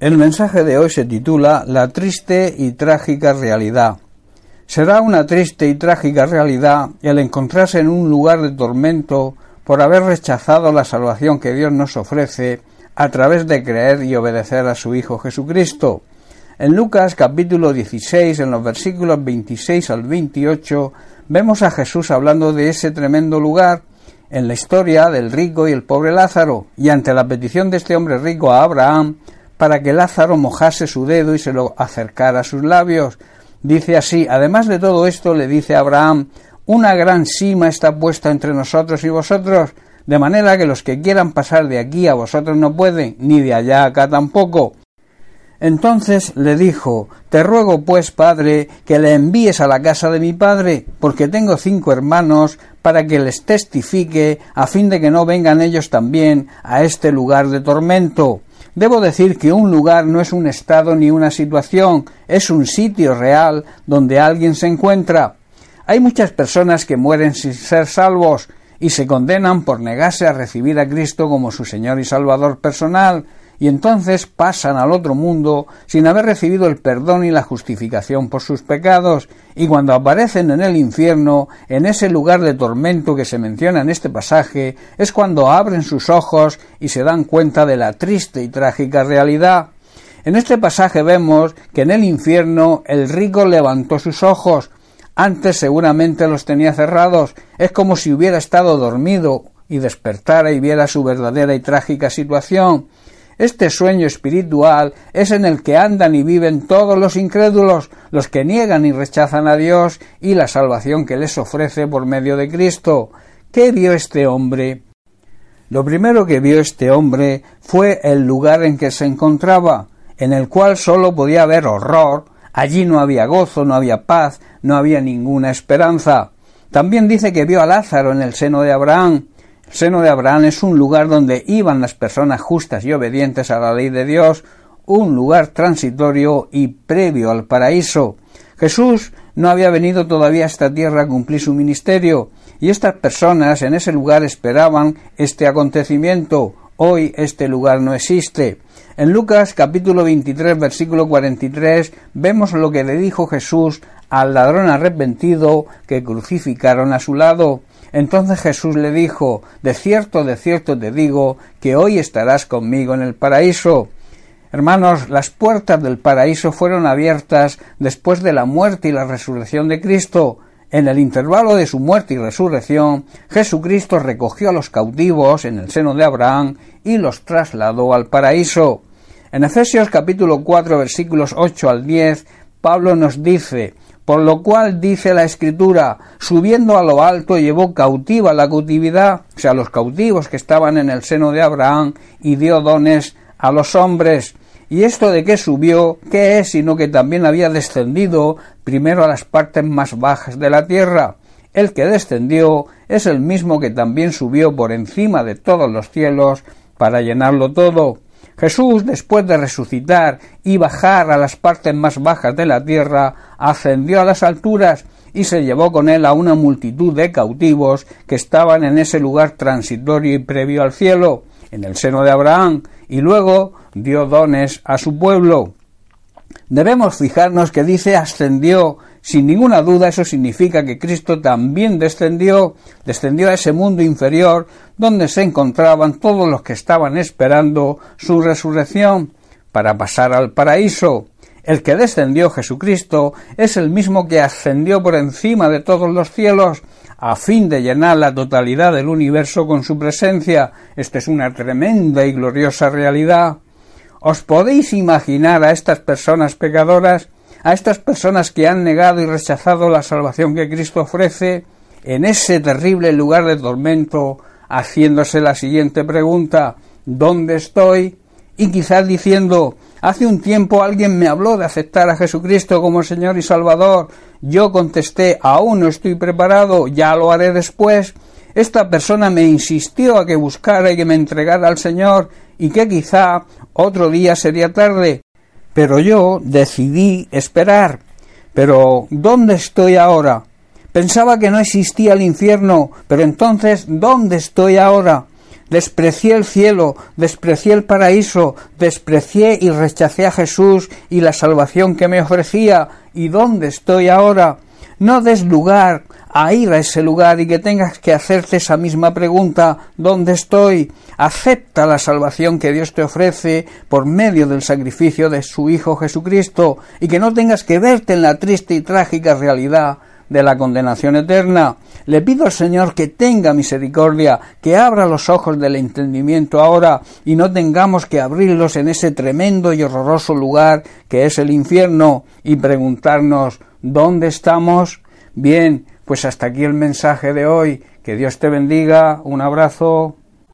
El mensaje de hoy se titula La triste y trágica realidad. Será una triste y trágica realidad el encontrarse en un lugar de tormento por haber rechazado la salvación que Dios nos ofrece a través de creer y obedecer a su Hijo Jesucristo. En Lucas capítulo 16, en los versículos 26 al 28, vemos a Jesús hablando de ese tremendo lugar en la historia del rico y el pobre Lázaro, y ante la petición de este hombre rico a Abraham, para que Lázaro mojase su dedo y se lo acercara a sus labios. Dice así, además de todo esto, le dice a Abraham, una gran cima está puesta entre nosotros y vosotros, de manera que los que quieran pasar de aquí a vosotros no pueden, ni de allá acá tampoco. Entonces le dijo, Te ruego pues, padre, que le envíes a la casa de mi padre, porque tengo cinco hermanos, para que les testifique, a fin de que no vengan ellos también a este lugar de tormento. Debo decir que un lugar no es un estado ni una situación, es un sitio real donde alguien se encuentra. Hay muchas personas que mueren sin ser salvos y se condenan por negarse a recibir a Cristo como su Señor y Salvador personal, y entonces pasan al otro mundo sin haber recibido el perdón y la justificación por sus pecados, y cuando aparecen en el infierno, en ese lugar de tormento que se menciona en este pasaje, es cuando abren sus ojos y se dan cuenta de la triste y trágica realidad. En este pasaje vemos que en el infierno el rico levantó sus ojos, antes seguramente los tenía cerrados, es como si hubiera estado dormido y despertara y viera su verdadera y trágica situación. Este sueño espiritual es en el que andan y viven todos los incrédulos, los que niegan y rechazan a Dios y la salvación que les ofrece por medio de Cristo. ¿Qué vio este hombre? Lo primero que vio este hombre fue el lugar en que se encontraba, en el cual sólo podía haber horror, allí no había gozo, no había paz, no había ninguna esperanza. También dice que vio a Lázaro en el seno de Abraham, seno de Abraham es un lugar donde iban las personas justas y obedientes a la ley de Dios, un lugar transitorio y previo al paraíso. Jesús no había venido todavía a esta tierra a cumplir su ministerio, y estas personas en ese lugar esperaban este acontecimiento. Hoy este lugar no existe. En Lucas capítulo 23 versículo 43 vemos lo que le dijo Jesús al ladrón arrepentido que crucificaron a su lado. Entonces Jesús le dijo, De cierto, de cierto te digo, que hoy estarás conmigo en el paraíso. Hermanos, las puertas del paraíso fueron abiertas después de la muerte y la resurrección de Cristo. En el intervalo de su muerte y resurrección, Jesucristo recogió a los cautivos en el seno de Abraham y los trasladó al paraíso. En Efesios capítulo 4 versículos 8 al 10, Pablo nos dice, por lo cual dice la escritura, subiendo a lo alto llevó cautiva la cautividad, o sea, los cautivos que estaban en el seno de Abraham, y dio dones a los hombres. Y esto de que subió, ¿qué es? Sino que también había descendido primero a las partes más bajas de la tierra. El que descendió es el mismo que también subió por encima de todos los cielos para llenarlo todo. Jesús, después de resucitar y bajar a las partes más bajas de la tierra, ascendió a las alturas y se llevó con él a una multitud de cautivos que estaban en ese lugar transitorio y previo al cielo, en el seno de Abraham, y luego dio dones a su pueblo. Debemos fijarnos que dice ascendió sin ninguna duda eso significa que Cristo también descendió, descendió a ese mundo inferior donde se encontraban todos los que estaban esperando su resurrección para pasar al paraíso. El que descendió Jesucristo es el mismo que ascendió por encima de todos los cielos a fin de llenar la totalidad del universo con su presencia. Esta es una tremenda y gloriosa realidad. ¿Os podéis imaginar a estas personas pecadoras a estas personas que han negado y rechazado la salvación que Cristo ofrece en ese terrible lugar de tormento, haciéndose la siguiente pregunta ¿Dónde estoy? y quizás diciendo Hace un tiempo alguien me habló de aceptar a Jesucristo como Señor y Salvador. Yo contesté aún no estoy preparado, ya lo haré después. Esta persona me insistió a que buscara y que me entregara al Señor y que quizá otro día sería tarde. Pero yo decidí esperar. Pero ¿dónde estoy ahora? Pensaba que no existía el infierno, pero entonces ¿dónde estoy ahora? desprecié el cielo, desprecié el paraíso, desprecié y rechacé a Jesús y la salvación que me ofrecía. ¿Y dónde estoy ahora? No des lugar a ir a ese lugar y que tengas que hacerte esa misma pregunta ¿dónde estoy? Acepta la salvación que Dios te ofrece por medio del sacrificio de su Hijo Jesucristo y que no tengas que verte en la triste y trágica realidad de la condenación eterna. Le pido al Señor que tenga misericordia, que abra los ojos del entendimiento ahora y no tengamos que abrirlos en ese tremendo y horroroso lugar que es el infierno y preguntarnos ¿dónde estamos? Bien, pues hasta aquí el mensaje de hoy. Que Dios te bendiga. Un abrazo.